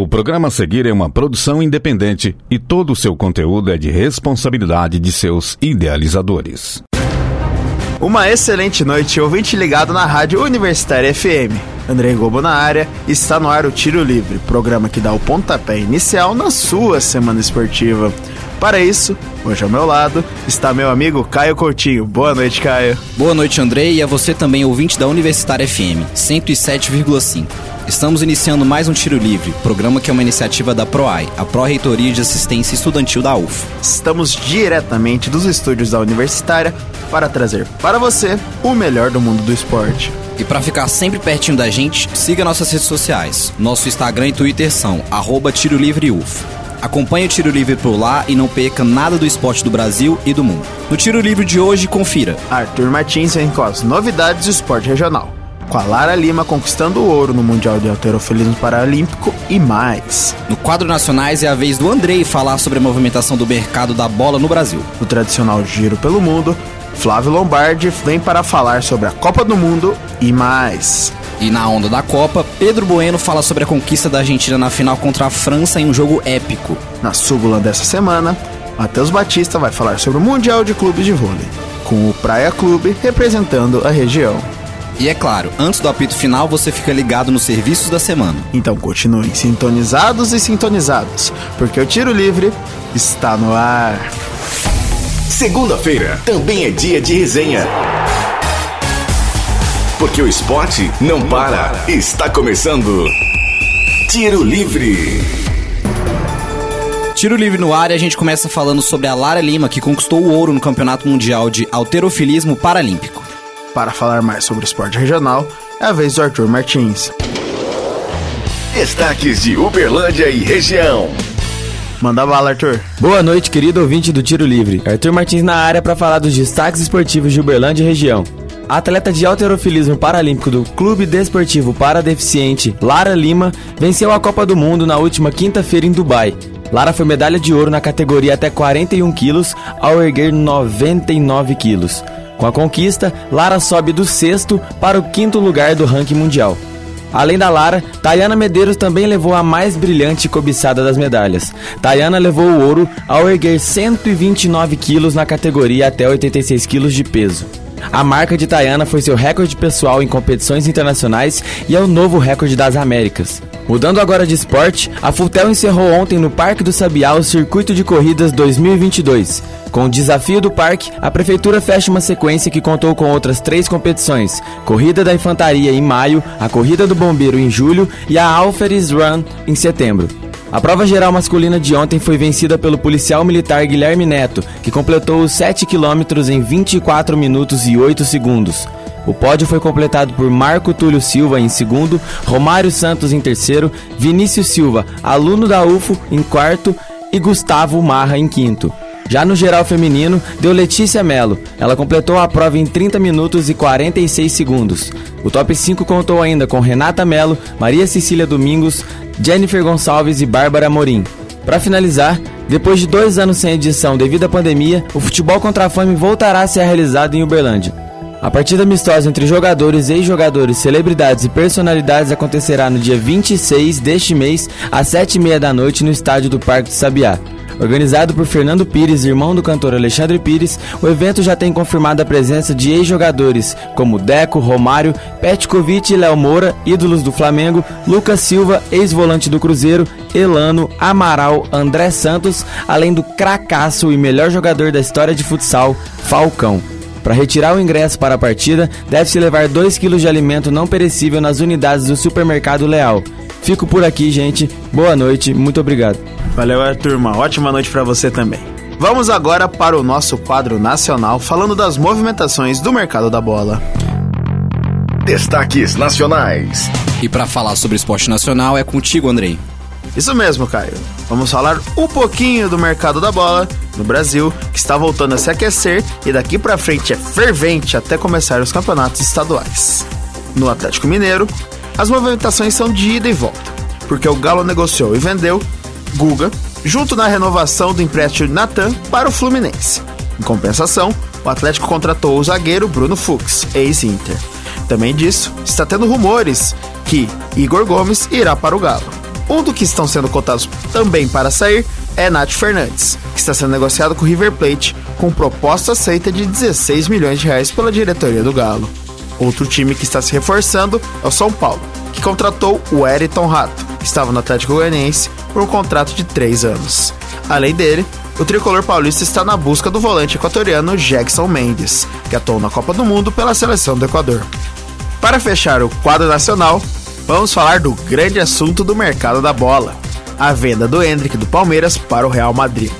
O programa a seguir é uma produção independente e todo o seu conteúdo é de responsabilidade de seus idealizadores. Uma excelente noite, ouvinte ligado na Rádio Universitária FM. André Gobo na área, está no ar o Tiro Livre, programa que dá o pontapé inicial na sua semana esportiva. Para isso, hoje ao meu lado está meu amigo Caio Coutinho. Boa noite, Caio. Boa noite, Andrei, e a você também, ouvinte da Universitária FM, 107,5. Estamos iniciando mais um Tiro Livre, programa que é uma iniciativa da PROAI, a Pró-Reitoria de Assistência Estudantil da UF. Estamos diretamente dos estúdios da Universitária para trazer para você o melhor do mundo do esporte. E para ficar sempre pertinho da gente, siga nossas redes sociais. Nosso Instagram e Twitter são arroba Tiro Livre UF. Acompanhe o Tiro Livre por lá e não perca nada do esporte do Brasil e do mundo. No Tiro Livre de hoje, confira. Arthur Martins vem com as novidades do esporte regional. Com a Lara Lima conquistando o ouro no Mundial de Alterofilismo Paralímpico e mais. No quadro Nacionais é a vez do Andrei falar sobre a movimentação do mercado da bola no Brasil. No tradicional Giro pelo Mundo, Flávio Lombardi vem para falar sobre a Copa do Mundo e mais. E na onda da Copa, Pedro Bueno fala sobre a conquista da Argentina na final contra a França em um jogo épico. Na súbula dessa semana, Matheus Batista vai falar sobre o Mundial de Clubes de Vôlei, com o Praia Clube representando a região. E é claro, antes do apito final, você fica ligado nos serviços da semana. Então continuem sintonizados e sintonizados, porque o Tiro Livre está no ar. Segunda-feira também é dia de resenha. Porque o esporte não para. Está começando. Tiro Livre. Tiro livre no ar e a gente começa falando sobre a Lara Lima, que conquistou o ouro no Campeonato Mundial de Alterofilismo Paralímpico. Para falar mais sobre o esporte regional, é a vez do Arthur Martins. Destaques de Uberlândia e região. Manda bala, Arthur. Boa noite, querido ouvinte do Tiro Livre. Arthur Martins na área para falar dos destaques esportivos de Uberlândia e região. Atleta de alterofilismo paralímpico do Clube Desportivo para Deficiente, Lara Lima, venceu a Copa do Mundo na última quinta-feira em Dubai. Lara foi medalha de ouro na categoria até 41 quilos, ao erguer 99 quilos. Com a conquista, Lara sobe do sexto para o quinto lugar do ranking mundial. Além da Lara, Tayana Medeiros também levou a mais brilhante e cobiçada das medalhas. Tayana levou o ouro ao erguer 129 quilos na categoria até 86 quilos de peso. A marca de Tayana foi seu recorde pessoal em competições internacionais e é o novo recorde das Américas. Mudando agora de esporte, a Fultel encerrou ontem no Parque do Sabiá o Circuito de Corridas 2022. Com o desafio do parque, a prefeitura fecha uma sequência que contou com outras três competições: Corrida da Infantaria em maio, a Corrida do Bombeiro em julho e a Alferes Run em setembro. A prova geral masculina de ontem foi vencida pelo policial militar Guilherme Neto, que completou os 7 quilômetros em 24 minutos e 8 segundos. O pódio foi completado por Marco Túlio Silva em segundo, Romário Santos em terceiro, Vinícius Silva, aluno da UFO, em quarto e Gustavo Marra em quinto. Já no geral feminino, deu Letícia Melo. Ela completou a prova em 30 minutos e 46 segundos. O top 5 contou ainda com Renata Melo, Maria Cecília Domingos, Jennifer Gonçalves e Bárbara Morim. Para finalizar, depois de dois anos sem edição devido à pandemia, o futebol contra a fome voltará a ser realizado em Uberlândia. A partida amistosa entre jogadores, ex-jogadores, celebridades e personalidades acontecerá no dia 26 deste mês, às 7h30 da noite, no estádio do Parque Sabiá. Organizado por Fernando Pires, irmão do cantor Alexandre Pires, o evento já tem confirmado a presença de ex-jogadores como Deco, Romário, Petkovic e Léo Moura, ídolos do Flamengo, Lucas Silva, ex-volante do Cruzeiro, Elano, Amaral, André Santos, além do cracaço e melhor jogador da história de futsal, Falcão. Para retirar o ingresso para a partida, deve-se levar 2 kg de alimento não perecível nas unidades do supermercado Leal. Fico por aqui, gente. Boa noite, muito obrigado. Valeu, Arthur. Uma ótima noite para você também. Vamos agora para o nosso quadro nacional falando das movimentações do mercado da bola. Destaques nacionais. E para falar sobre esporte nacional é contigo, Andrei. Isso mesmo, Caio. Vamos falar um pouquinho do mercado da bola no Brasil, que está voltando a se aquecer e daqui para frente é fervente até começar os campeonatos estaduais. No Atlético Mineiro, as movimentações são de ida e volta, porque o Galo negociou e vendeu Guga, junto na renovação do empréstimo Natan para o Fluminense. Em compensação, o Atlético contratou o zagueiro Bruno Fux, ex-Inter. Também disso, está tendo rumores que Igor Gomes irá para o Galo. Um dos que estão sendo cotados também para sair é Nath Fernandes, que está sendo negociado com o River Plate com proposta aceita de 16 milhões de reais pela diretoria do Galo. Outro time que está se reforçando é o São Paulo, que contratou o Eriton Rato, estava no Atlético Goianiense, por um contrato de 3 anos. Além dele, o tricolor paulista está na busca do volante equatoriano Jackson Mendes, que atuou na Copa do Mundo pela seleção do Equador. Para fechar o quadro nacional, vamos falar do grande assunto do mercado da bola: a venda do Hendrick do Palmeiras para o Real Madrid,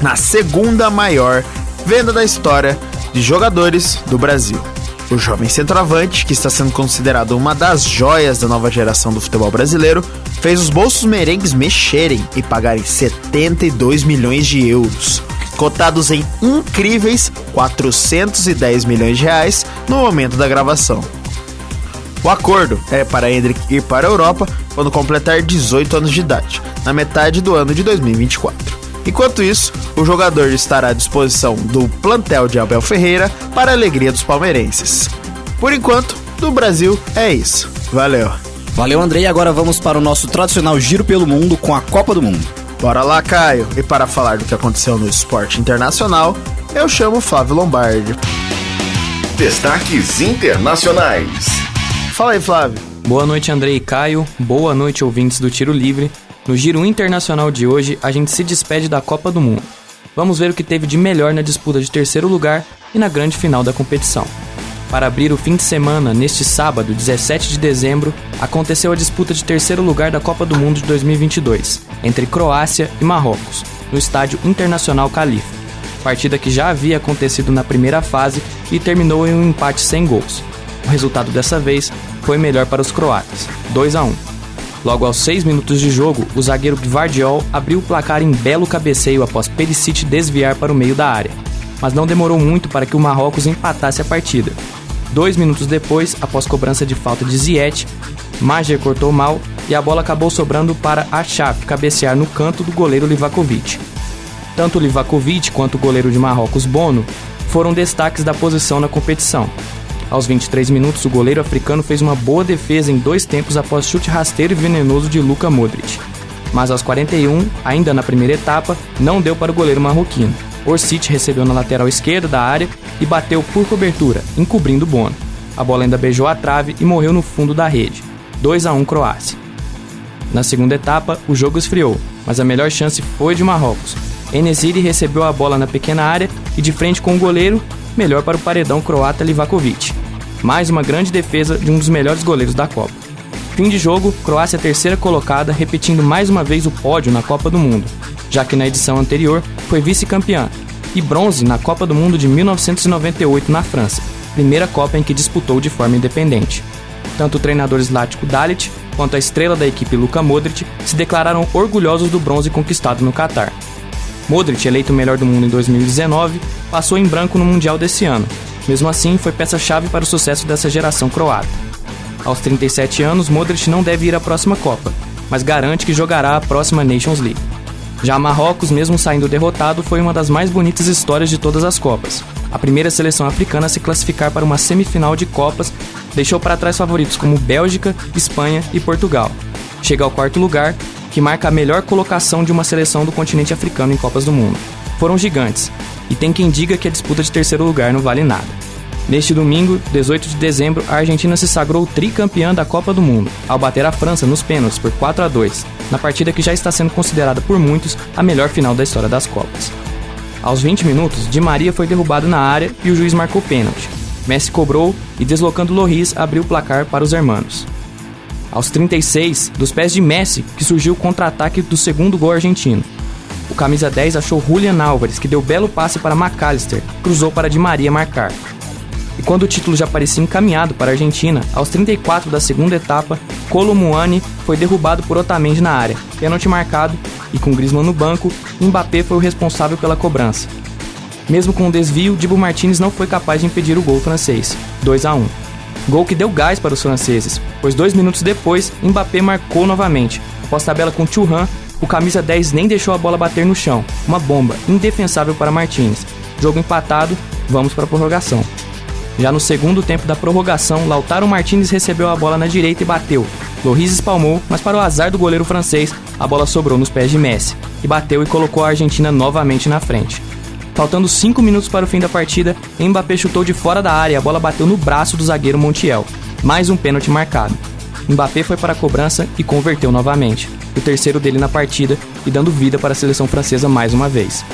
na segunda maior venda da história de jogadores do Brasil. O jovem centroavante, que está sendo considerado uma das joias da nova geração do futebol brasileiro, fez os bolsos merengues mexerem e pagarem 72 milhões de euros, cotados em incríveis 410 milhões de reais no momento da gravação. O acordo é para Hendrick ir para a Europa quando completar 18 anos de idade, na metade do ano de 2024. Enquanto isso, o jogador estará à disposição do plantel de Abel Ferreira para a alegria dos palmeirenses. Por enquanto, do Brasil é isso. Valeu! Valeu, Andrei. Agora vamos para o nosso tradicional giro pelo mundo com a Copa do Mundo. Bora lá, Caio! E para falar do que aconteceu no esporte internacional, eu chamo Flávio Lombardi. Destaques internacionais. Fala aí, Flávio. Boa noite, Andrei e Caio. Boa noite, ouvintes do Tiro Livre. No giro internacional de hoje, a gente se despede da Copa do Mundo. Vamos ver o que teve de melhor na disputa de terceiro lugar e na grande final da competição. Para abrir o fim de semana, neste sábado, 17 de dezembro, aconteceu a disputa de terceiro lugar da Copa do Mundo de 2022, entre Croácia e Marrocos, no estádio Internacional Califa. Partida que já havia acontecido na primeira fase e terminou em um empate sem gols. O resultado dessa vez foi melhor para os croatas, 2 a 1. Logo aos 6 minutos de jogo, o zagueiro Gvardiol abriu o placar em belo cabeceio após Perisic desviar para o meio da área. Mas não demorou muito para que o Marrocos empatasse a partida. Dois minutos depois, após cobrança de falta de Ziyech, Mager cortou mal e a bola acabou sobrando para Achaf cabecear no canto do goleiro Livakovic. Tanto Livakovic quanto o goleiro de Marrocos Bono foram destaques da posição na competição, aos 23 minutos, o goleiro africano fez uma boa defesa em dois tempos após chute rasteiro e venenoso de Luka Modric. Mas aos 41, ainda na primeira etapa, não deu para o goleiro marroquino. Orsic recebeu na lateral esquerda da área e bateu por cobertura, encobrindo o Bono. A bola ainda beijou a trave e morreu no fundo da rede. 2 a 1 Croácia. Na segunda etapa, o jogo esfriou, mas a melhor chance foi de Marrocos. Enesiri recebeu a bola na pequena área e de frente com o goleiro, melhor para o paredão croata Livakovic. Mais uma grande defesa de um dos melhores goleiros da Copa. Fim de jogo, Croácia terceira colocada, repetindo mais uma vez o pódio na Copa do Mundo, já que na edição anterior foi vice-campeã, e bronze na Copa do Mundo de 1998 na França, primeira Copa em que disputou de forma independente. Tanto o treinador Zlatko Dalit quanto a estrela da equipe Luka Modric se declararam orgulhosos do bronze conquistado no Catar. Modric, eleito melhor do mundo em 2019, passou em branco no Mundial desse ano. Mesmo assim, foi peça-chave para o sucesso dessa geração croata. Aos 37 anos, Modric não deve ir à próxima Copa, mas garante que jogará a próxima Nations League. Já Marrocos, mesmo saindo derrotado, foi uma das mais bonitas histórias de todas as Copas. A primeira seleção africana a se classificar para uma semifinal de Copas deixou para trás favoritos como Bélgica, Espanha e Portugal. Chega ao quarto lugar que marca a melhor colocação de uma seleção do continente africano em Copas do Mundo. Foram gigantes, e tem quem diga que a disputa de terceiro lugar não vale nada. Neste domingo, 18 de dezembro, a Argentina se sagrou tricampeã da Copa do Mundo, ao bater a França nos pênaltis por 4 a 2, na partida que já está sendo considerada por muitos a melhor final da história das Copas. Aos 20 minutos, Di Maria foi derrubado na área e o juiz marcou pênalti. Messi cobrou e, deslocando Loris, abriu o placar para os hermanos. Aos 36, dos pés de Messi, que surgiu o contra-ataque do segundo gol argentino. Camisa 10 achou Julian Álvares, que deu belo passe para McAllister, cruzou para Di Maria marcar. E quando o título já parecia encaminhado para a Argentina, aos 34 da segunda etapa, Colomuani foi derrubado por Otamendi na área, pênalti marcado, e com Griezmann no banco, Mbappé foi o responsável pela cobrança. Mesmo com o desvio, Dibu Martinez não foi capaz de impedir o gol francês, 2 a 1. Gol que deu gás para os franceses, pois dois minutos depois, Mbappé marcou novamente. Após tabela com Churran, o camisa 10 nem deixou a bola bater no chão. Uma bomba, indefensável para Martins. Jogo empatado, vamos para a prorrogação. Já no segundo tempo da prorrogação, Lautaro Martinez recebeu a bola na direita e bateu. Loris espalmou, mas para o azar do goleiro francês, a bola sobrou nos pés de Messi, que bateu e colocou a Argentina novamente na frente. Faltando 5 minutos para o fim da partida, Mbappé chutou de fora da área e a bola bateu no braço do zagueiro Montiel. Mais um pênalti marcado. Mbappé foi para a cobrança e converteu novamente, o terceiro dele na partida e dando vida para a seleção francesa mais uma vez.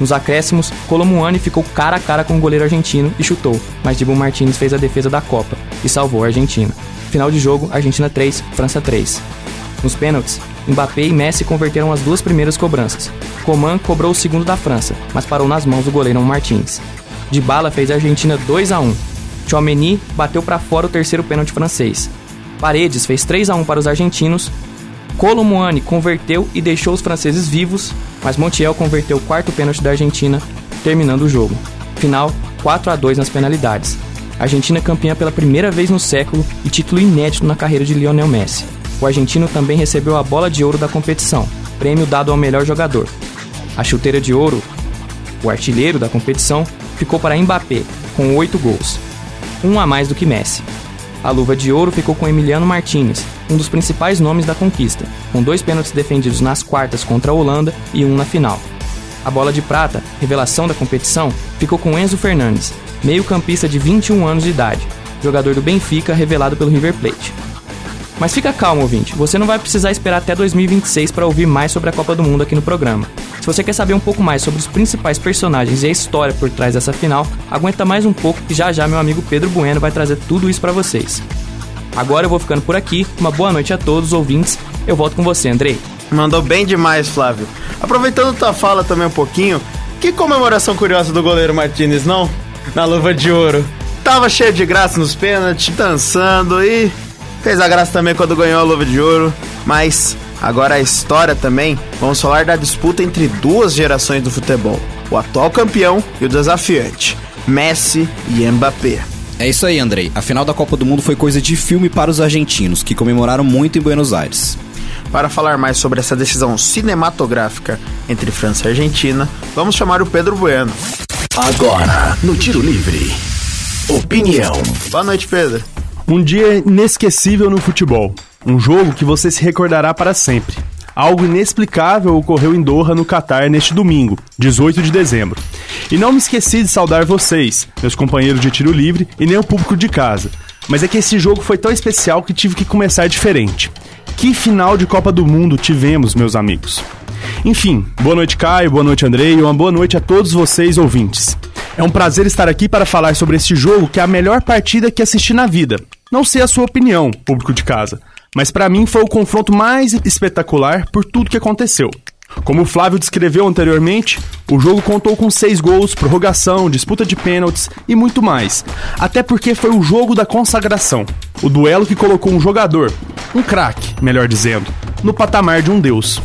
Nos acréscimos, Colomuani ficou cara a cara com o goleiro argentino e chutou, mas Dibu Martinez fez a defesa da Copa e salvou a Argentina. Final de jogo, Argentina 3, França 3. Nos pênaltis, Mbappé e Messi converteram as duas primeiras cobranças. Coman cobrou o segundo da França, mas parou nas mãos do goleiro Martins. Dybala fez a Argentina 2 a 1. Chouameni bateu para fora o terceiro pênalti francês. Paredes fez 3 a 1 para os argentinos. Colomuani converteu e deixou os franceses vivos, mas Montiel converteu o quarto pênalti da Argentina, terminando o jogo. Final 4 a 2 nas penalidades. Argentina campeã pela primeira vez no século e título inédito na carreira de Lionel Messi. O argentino também recebeu a bola de ouro da competição, prêmio dado ao melhor jogador. A chuteira de ouro, o artilheiro da competição, ficou para Mbappé, com oito gols, um a mais do que Messi. A luva de ouro ficou com Emiliano Martinez, um dos principais nomes da conquista, com dois pênaltis defendidos nas quartas contra a Holanda e um na final. A bola de prata, revelação da competição, ficou com Enzo Fernandes, meio-campista de 21 anos de idade, jogador do Benfica revelado pelo River Plate. Mas fica calmo, ouvinte, você não vai precisar esperar até 2026 para ouvir mais sobre a Copa do Mundo aqui no programa. Se você quer saber um pouco mais sobre os principais personagens e a história por trás dessa final, aguenta mais um pouco que já já meu amigo Pedro Bueno vai trazer tudo isso para vocês. Agora eu vou ficando por aqui, uma boa noite a todos os ouvintes, eu volto com você, Andrei. Mandou bem demais, Flávio. Aproveitando tua fala também um pouquinho, que comemoração curiosa do goleiro Martinez, não? Na luva de ouro. Tava cheio de graça nos pênaltis, dançando e Fez a graça também quando ganhou a luva de ouro, mas agora a história também, vamos falar da disputa entre duas gerações do futebol, o atual campeão e o desafiante, Messi e Mbappé. É isso aí, Andrei. A final da Copa do Mundo foi coisa de filme para os argentinos, que comemoraram muito em Buenos Aires. Para falar mais sobre essa decisão cinematográfica entre França e Argentina, vamos chamar o Pedro Bueno. Agora, no Tiro Livre. Opinião. Boa noite, Pedro. Um dia inesquecível no futebol. Um jogo que você se recordará para sempre. Algo inexplicável ocorreu em Doha, no Catar, neste domingo, 18 de dezembro. E não me esqueci de saudar vocês, meus companheiros de tiro livre e nem o público de casa. Mas é que esse jogo foi tão especial que tive que começar diferente. Que final de Copa do Mundo tivemos, meus amigos? Enfim, boa noite, Caio, boa noite, Andrei, e uma boa noite a todos vocês ouvintes. É um prazer estar aqui para falar sobre esse jogo que é a melhor partida que assisti na vida. Não sei a sua opinião, público de casa, mas para mim foi o confronto mais espetacular por tudo que aconteceu. Como o Flávio descreveu anteriormente, o jogo contou com seis gols, prorrogação, disputa de pênaltis e muito mais. Até porque foi o jogo da consagração. O duelo que colocou um jogador, um craque, melhor dizendo, no patamar de um deus.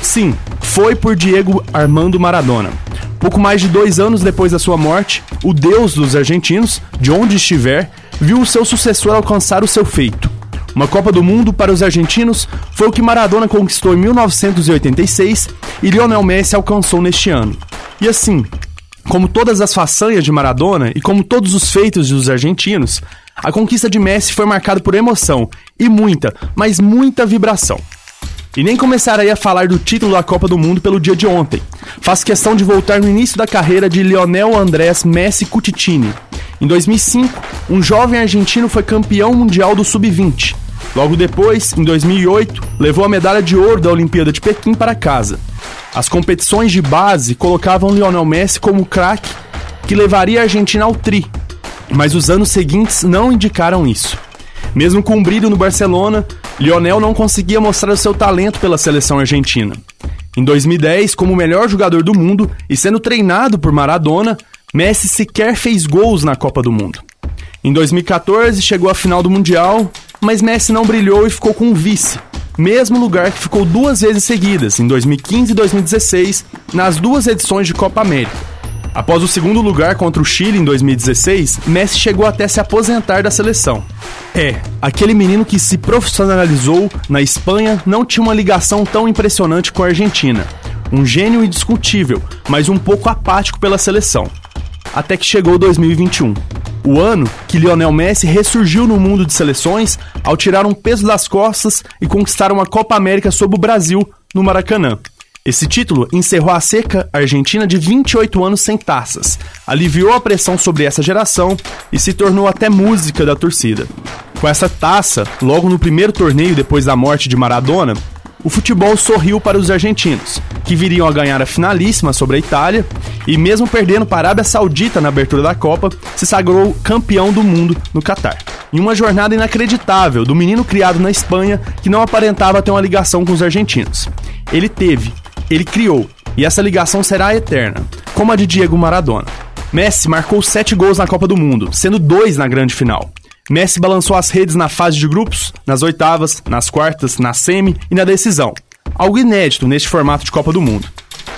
Sim, foi por Diego Armando Maradona. Pouco mais de dois anos depois da sua morte, o deus dos argentinos, de onde estiver, viu o seu sucessor alcançar o seu feito. Uma Copa do Mundo para os argentinos foi o que Maradona conquistou em 1986 e Lionel Messi alcançou neste ano. E assim, como todas as façanhas de Maradona e como todos os feitos dos argentinos, a conquista de Messi foi marcada por emoção e muita, mas muita vibração. E nem começarei a falar do título da Copa do Mundo pelo dia de ontem. Faço questão de voltar no início da carreira de Lionel Andrés Messi Cutitini. Em 2005, um jovem argentino foi campeão mundial do Sub-20. Logo depois, em 2008, levou a medalha de ouro da Olimpíada de Pequim para casa. As competições de base colocavam Lionel Messi como craque que levaria a Argentina ao tri, mas os anos seguintes não indicaram isso. Mesmo com um brilho no Barcelona, Lionel não conseguia mostrar o seu talento pela seleção argentina. Em 2010, como o melhor jogador do mundo e sendo treinado por Maradona, Messi sequer fez gols na Copa do Mundo. Em 2014, chegou à final do Mundial, mas Messi não brilhou e ficou com um vice, mesmo lugar que ficou duas vezes seguidas, em 2015 e 2016, nas duas edições de Copa América. Após o segundo lugar contra o Chile em 2016, Messi chegou até se aposentar da seleção. É, aquele menino que se profissionalizou na Espanha não tinha uma ligação tão impressionante com a Argentina. Um gênio indiscutível, mas um pouco apático pela seleção. Até que chegou 2021. o ano que Lionel Messi ressurgiu no mundo de seleções ao tirar um peso das costas e conquistar uma Copa América sob o Brasil no Maracanã. Esse título encerrou a seca argentina de 28 anos sem taças, aliviou a pressão sobre essa geração e se tornou até música da torcida. Com essa taça, logo no primeiro torneio depois da morte de Maradona, o futebol sorriu para os argentinos, que viriam a ganhar a finalíssima sobre a Itália e, mesmo perdendo para a Arábia Saudita na abertura da Copa, se sagrou campeão do mundo no Catar. Em uma jornada inacreditável do menino criado na Espanha que não aparentava ter uma ligação com os argentinos. Ele teve, ele criou, e essa ligação será eterna, como a de Diego Maradona. Messi marcou sete gols na Copa do Mundo, sendo dois na grande final. Messi balançou as redes na fase de grupos, nas oitavas, nas quartas, na semi e na decisão. Algo inédito neste formato de Copa do Mundo.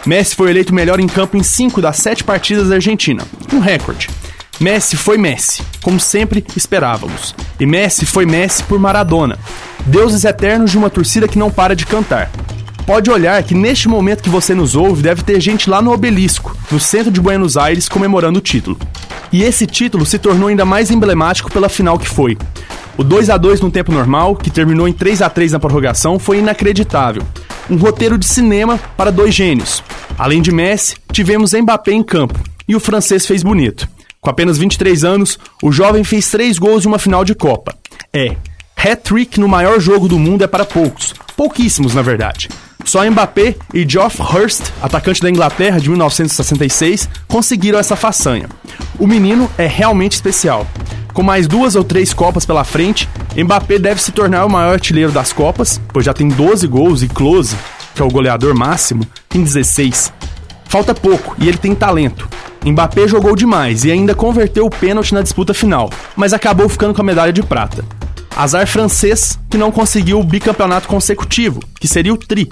Messi foi eleito melhor em campo em cinco das sete partidas da Argentina, um recorde. Messi foi Messi, como sempre esperávamos. E Messi foi Messi por Maradona, deuses eternos de uma torcida que não para de cantar. Pode olhar que neste momento que você nos ouve deve ter gente lá no Obelisco, no centro de Buenos Aires, comemorando o título. E esse título se tornou ainda mais emblemático pela final que foi. O 2 a 2 no tempo normal, que terminou em 3 a 3 na prorrogação, foi inacreditável. Um roteiro de cinema para dois gênios. Além de Messi, tivemos Mbappé em campo, e o francês fez bonito. Com apenas 23 anos, o jovem fez três gols em uma final de Copa. É, hat-trick no maior jogo do mundo é para poucos, pouquíssimos na verdade. Só Mbappé e Geoff Hurst, atacante da Inglaterra de 1966, conseguiram essa façanha. O menino é realmente especial. Com mais duas ou três Copas pela frente, Mbappé deve se tornar o maior artilheiro das Copas, pois já tem 12 gols e Close, que é o goleador máximo, tem 16. Falta pouco e ele tem talento. Mbappé jogou demais e ainda converteu o pênalti na disputa final, mas acabou ficando com a medalha de prata. Azar francês que não conseguiu o bicampeonato consecutivo, que seria o tri,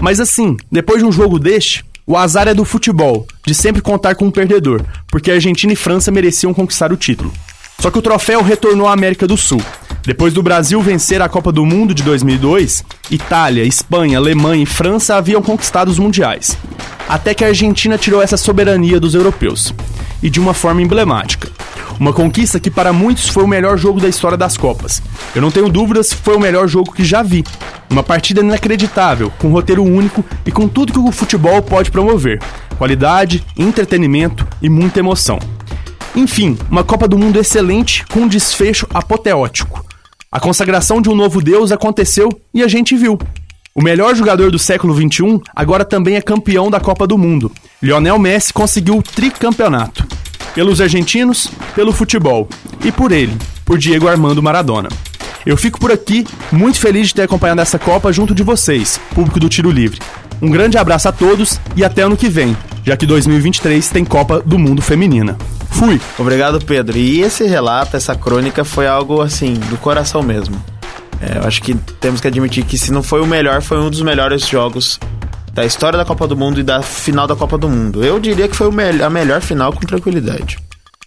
mas assim, depois de um jogo deste, o azar é do futebol, de sempre contar com um perdedor, porque Argentina e França mereciam conquistar o título. Só que o troféu retornou à América do Sul. Depois do Brasil vencer a Copa do Mundo de 2002, Itália, Espanha, Alemanha e França haviam conquistado os mundiais. Até que a Argentina tirou essa soberania dos europeus. E de uma forma emblemática. Uma conquista que para muitos foi o melhor jogo da história das Copas. Eu não tenho dúvidas, foi o melhor jogo que já vi. Uma partida inacreditável, com um roteiro único e com tudo que o futebol pode promover: qualidade, entretenimento e muita emoção. Enfim, uma Copa do Mundo excelente com um desfecho apoteótico. A consagração de um novo Deus aconteceu e a gente viu. O melhor jogador do século XXI agora também é campeão da Copa do Mundo. Lionel Messi conseguiu o tricampeonato pelos argentinos, pelo futebol e por ele, por Diego Armando Maradona. Eu fico por aqui, muito feliz de ter acompanhado essa Copa junto de vocês, público do Tiro Livre. Um grande abraço a todos e até ano que vem, já que 2023 tem Copa do Mundo Feminina. Fui! Obrigado, Pedro. E esse relato, essa crônica foi algo assim, do coração mesmo. É, eu acho que temos que admitir que se não foi o melhor, foi um dos melhores jogos da história da Copa do Mundo e da final da Copa do Mundo. Eu diria que foi a melhor final com tranquilidade.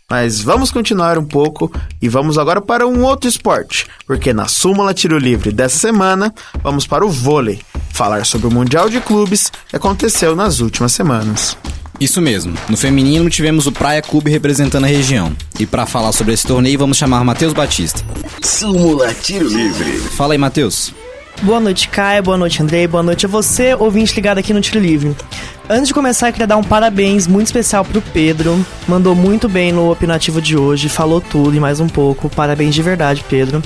Mas vamos continuar um pouco e vamos agora para um outro esporte, porque na súmula tiro livre dessa semana vamos para o vôlei, falar sobre o Mundial de Clubes que aconteceu nas últimas semanas. Isso mesmo. No feminino tivemos o Praia Clube representando a região. E para falar sobre esse torneio vamos chamar Matheus Batista. Súmula Tiro Livre. Fala aí, Matheus. Boa noite, Caio. Boa noite, Andrei. Boa noite a você, ouvinte ligado aqui no Tiro Livre. Antes de começar, eu queria dar um parabéns muito especial pro Pedro. Mandou muito bem no opinativo de hoje, falou tudo e mais um pouco. Parabéns de verdade, Pedro.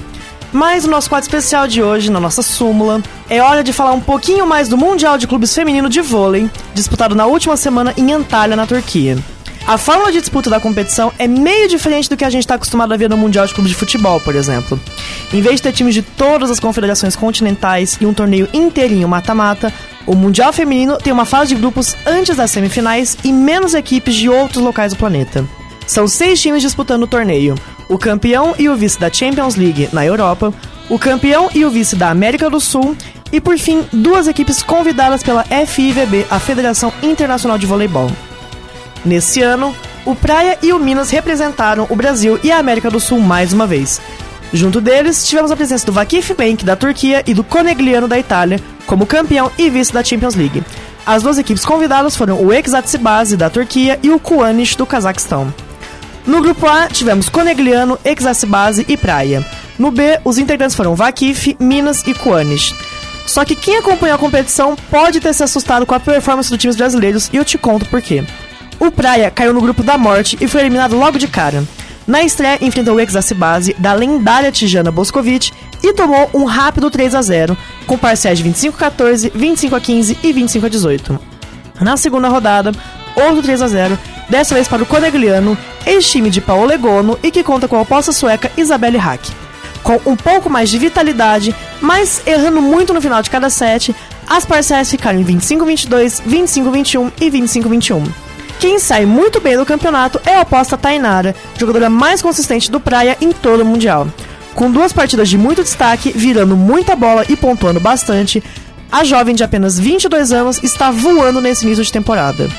Mas o nosso quadro especial de hoje, na nossa súmula, é hora de falar um pouquinho mais do Mundial de Clubes Feminino de Vôlei, disputado na última semana em Antalya, na Turquia. A fórmula de disputa da competição é meio diferente do que a gente está acostumado a ver no Mundial de Clubes de Futebol, por exemplo. Em vez de ter times de todas as confederações continentais e um torneio inteirinho mata-mata, o Mundial Feminino tem uma fase de grupos antes das semifinais e menos equipes de outros locais do planeta. São seis times disputando o torneio: o campeão e o vice da Champions League na Europa, o campeão e o vice da América do Sul e, por fim, duas equipes convidadas pela FIVB, a Federação Internacional de Voleibol. Nesse ano, o Praia e o Minas representaram o Brasil e a América do Sul mais uma vez. Junto deles, tivemos a presença do Vakif Bank da Turquia e do Conegliano da Itália, como campeão e vice da Champions League. As duas equipes convidadas foram o Exatsibase da Turquia e o Kuanish do Cazaquistão. No grupo A, tivemos Conegliano, Exacibase e Praia. No B, os integrantes foram Vakif, Minas e Coanes. Só que quem acompanhou a competição pode ter se assustado com a performance dos times brasileiros e eu te conto por quê. O Praia caiu no grupo da morte e foi eliminado logo de cara. Na estreia, enfrentou o Exacibase da lendária Tijana Boscovic e tomou um rápido 3 a 0 com parciais de 25 a 14, 25 a 15 e 25 a 18. Na segunda rodada, outro 3 a 0 dessa vez para o Conegliano, ex-time de Paolo Legono e que conta com a oposta sueca Isabelle Hack. Com um pouco mais de vitalidade, mas errando muito no final de cada set, as parciais ficaram em 25-22, 25-21 e 25-21. Quem sai muito bem do campeonato é a aposta Tainara, jogadora mais consistente do Praia em todo o Mundial. Com duas partidas de muito destaque, virando muita bola e pontuando bastante, a jovem de apenas 22 anos está voando nesse início de temporada.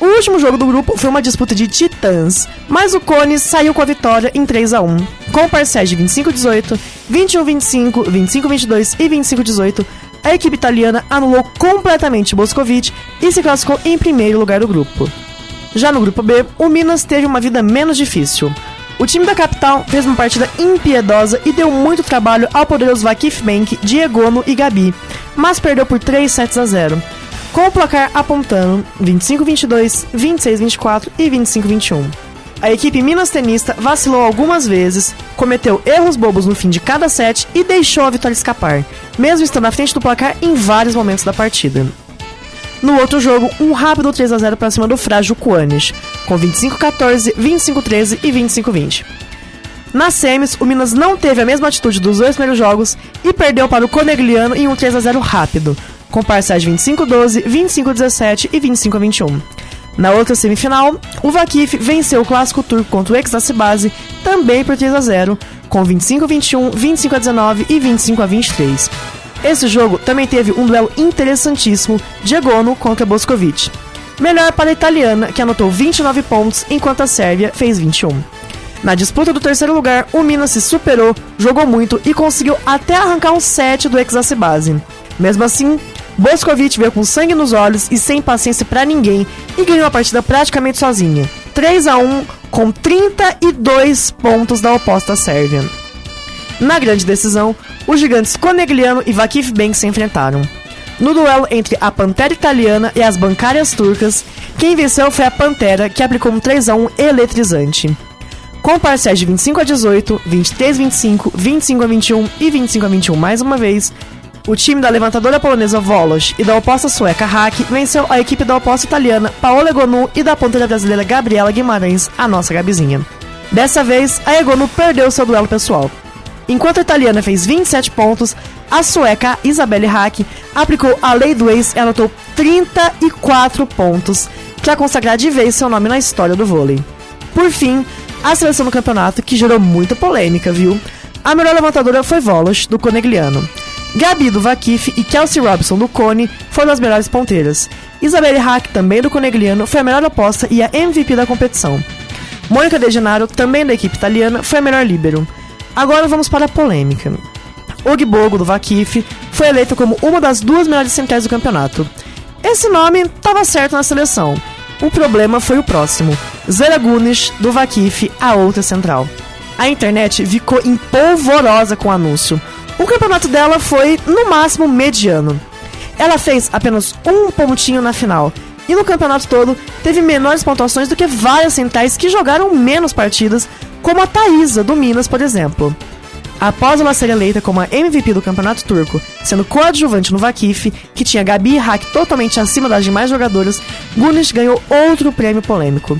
O último jogo do grupo foi uma disputa de titãs, mas o Cone saiu com a vitória em 3 a 1 com parciais de 25-18, 21-25, 25-22 e 25-18. A equipe italiana anulou completamente Boscovic e se classificou em primeiro lugar do grupo. Já no grupo B, o Minas teve uma vida menos difícil. O time da capital fez uma partida impiedosa e deu muito trabalho ao poderoso Vakif Bank, Diegono e Gabi, mas perdeu por 3 sets a 0, com o placar apontando 25-22, 26-24 e 25-21. A equipe minas tenista vacilou algumas vezes, cometeu erros bobos no fim de cada set e deixou a vitória escapar, mesmo estando à frente do placar em vários momentos da partida. No outro jogo, um rápido 3 a 0 para cima do frágil Coanes, com 25-14, 25-13 e 25-20. Nas semis, o Minas não teve a mesma atitude dos dois primeiros jogos e perdeu para o Conegliano em um 3 a 0 rápido, com parciais de 25-12, 25-17 e 25-21. Na outra semifinal, o Vakif venceu o clássico turco contra o Exacibase também por 3 a 0, com 25-21, 25-19 e 25-23. Esse jogo também teve um duelo interessantíssimo, Diagono contra Boscovic. Melhor para a italiana, que anotou 29 pontos, enquanto a Sérvia fez 21. Na disputa do terceiro lugar, o Minas se superou, jogou muito e conseguiu até arrancar um set do Exacibase. Mesmo assim, Boscovic veio com sangue nos olhos e sem paciência para ninguém e ganhou a partida praticamente sozinha. 3 a 1 com 32 pontos da oposta Sérvia. Na grande decisão, os gigantes Conegliano e Vakif Bank se enfrentaram. No duelo entre a Pantera italiana e as bancárias turcas, quem venceu foi a Pantera, que aplicou um 3 a 1 eletrizante. Com parciais de 25 a 18, 23 a 25, 25 a 21 e 25 a 21 mais uma vez, o time da levantadora polonesa Volos e da oposta sueca Hack venceu a equipe da oposta italiana Paola Egonu e da ponteira brasileira Gabriela Guimarães, a nossa Gabizinha. Dessa vez, a Egonu perdeu seu duelo pessoal. Enquanto a italiana fez 27 pontos, a sueca Isabelle Hack aplicou a lei do ex e anotou 34 pontos para consagrar de vez seu nome na história do vôlei. Por fim, a seleção do campeonato, que gerou muita polêmica, viu? A melhor levantadora foi Volos, do Conegliano. Gabi do Vakif e Kelsey Robson do Cone foram as melhores ponteiras. Isabelle Hack, também do Conegliano, foi a melhor aposta e a MVP da competição. Mônica De Genaro, também da equipe italiana, foi a melhor líbero. Agora vamos para a polêmica. Ogbogo, do Vakif, foi eleito como uma das duas melhores centrais do campeonato. Esse nome estava certo na seleção. O problema foi o próximo. Zera Gunes, do Vakif, a outra central. A internet ficou empolvorosa com o anúncio. O campeonato dela foi, no máximo, mediano. Ela fez apenas um pontinho na final. E no campeonato todo, teve menores pontuações do que várias centrais que jogaram menos partidas, como a Thaisa, do Minas, por exemplo. Após ela ser eleita como a MVP do campeonato turco, sendo coadjuvante no Vakif, que tinha Gabi e Hack totalmente acima das demais jogadoras, Gunis ganhou outro prêmio polêmico.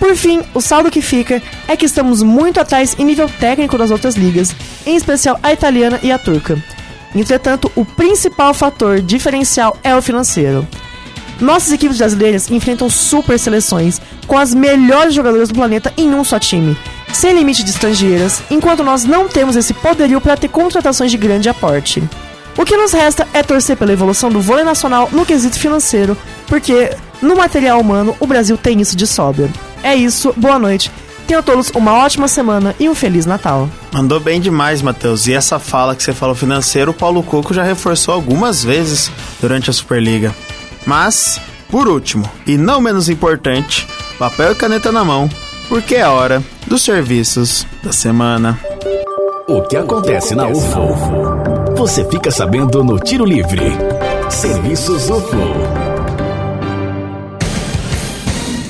Por fim, o saldo que fica é que estamos muito atrás em nível técnico das outras ligas, em especial a italiana e a turca. Entretanto, o principal fator diferencial é o financeiro. Nossas equipes brasileiras enfrentam super seleções com as melhores jogadoras do planeta em um só time, sem limite de estrangeiras, enquanto nós não temos esse poderio para ter contratações de grande aporte. O que nos resta é torcer pela evolução do vôlei nacional no quesito financeiro, porque no material humano o Brasil tem isso de sobra. É isso, boa noite. Tenham todos uma ótima semana e um Feliz Natal. Mandou bem demais, Matheus. E essa fala que você falou financeiro, o Paulo Coco já reforçou algumas vezes durante a Superliga. Mas, por último, e não menos importante, papel e caneta na mão, porque é hora dos serviços da semana. O que acontece na UFO? Você fica sabendo no Tiro Livre. Serviços UFO.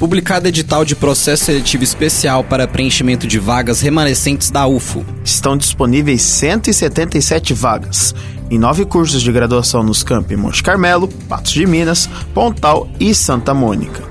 Publicado edital de processo seletivo especial para preenchimento de vagas remanescentes da UFO. Estão disponíveis 177 vagas em nove cursos de graduação nos campi Monte Carmelo, Patos de Minas, Pontal e Santa Mônica.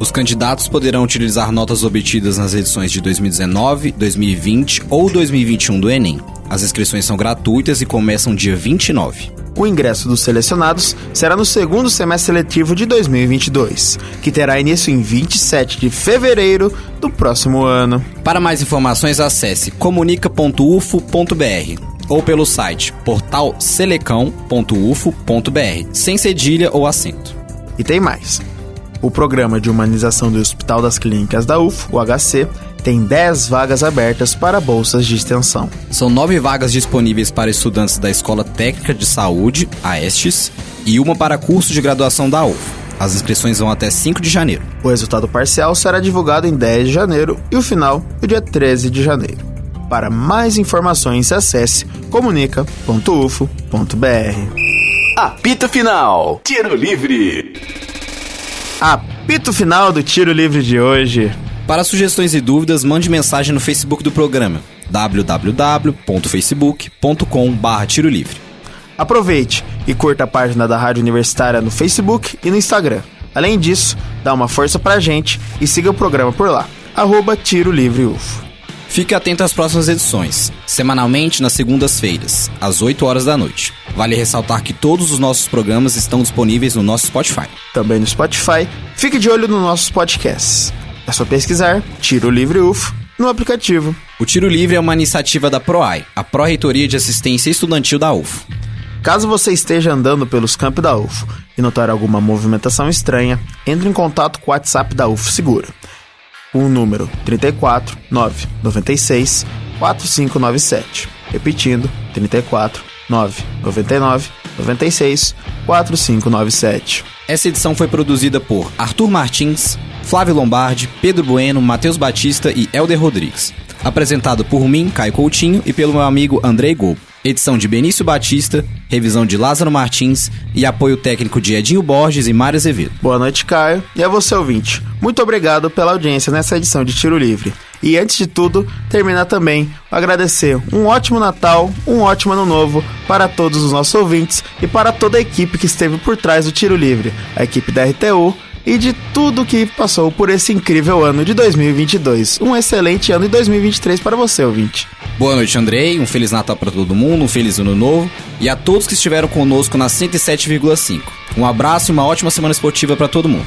Os candidatos poderão utilizar notas obtidas nas edições de 2019, 2020 ou 2021 do Enem. As inscrições são gratuitas e começam dia 29 o ingresso dos selecionados será no segundo semestre seletivo de 2022, que terá início em 27 de fevereiro do próximo ano. Para mais informações, acesse comunica.ufo.br ou pelo site portalselecão.ufo.br, sem cedilha ou acento. E tem mais. O programa de humanização do Hospital das Clínicas da UFO, o HC, tem 10 vagas abertas para bolsas de extensão. São nove vagas disponíveis para estudantes da Escola Técnica de Saúde, a Estes, e uma para curso de graduação da UF. As inscrições vão até 5 de janeiro. O resultado parcial será divulgado em 10 de janeiro e o final no dia 13 de janeiro. Para mais informações, acesse comunica.ufo.br. Apito Final Tiro Livre. Apito final do Tiro Livre de hoje. Para sugestões e dúvidas, mande mensagem no Facebook do programa www.facebook.com.br Tiro Livre. Aproveite e curta a página da Rádio Universitária no Facebook e no Instagram. Além disso, dá uma força pra gente e siga o programa por lá. Arroba Tiro Livre UFO. Fique atento às próximas edições, semanalmente nas segundas-feiras, às 8 horas da noite. Vale ressaltar que todos os nossos programas estão disponíveis no nosso Spotify. Também no Spotify, fique de olho nos nossos podcasts. É só pesquisar Tiro Livre UFO no aplicativo. O Tiro Livre é uma iniciativa da PROAI, a Pró-Reitoria de Assistência Estudantil da UFO. Caso você esteja andando pelos campos da UFO e notar alguma movimentação estranha, entre em contato com o WhatsApp da UFO Segura. O número 34 996 4597. Repetindo, 34 999 96 4597. Essa edição foi produzida por Arthur Martins, Flávio Lombardi, Pedro Bueno, Matheus Batista e Helder Rodrigues. Apresentado por mim, Caio Coutinho, e pelo meu amigo Andrei Gol. Edição de Benício Batista, revisão de Lázaro Martins e apoio técnico de Edinho Borges e Mário Azevedo. Boa noite, Caio, e a você, ouvinte. Muito obrigado pela audiência nessa edição de Tiro Livre. E antes de tudo, terminar também agradecer um ótimo Natal, um ótimo Ano Novo para todos os nossos ouvintes e para toda a equipe que esteve por trás do Tiro Livre, a equipe da RTU, e de tudo que passou por esse incrível ano de 2022. Um excelente ano de 2023 para você, ouvinte. Boa noite, Andrei. Um Feliz Natal para todo mundo, um Feliz Ano Novo e a todos que estiveram conosco na 107,5. Um abraço e uma ótima semana esportiva para todo mundo.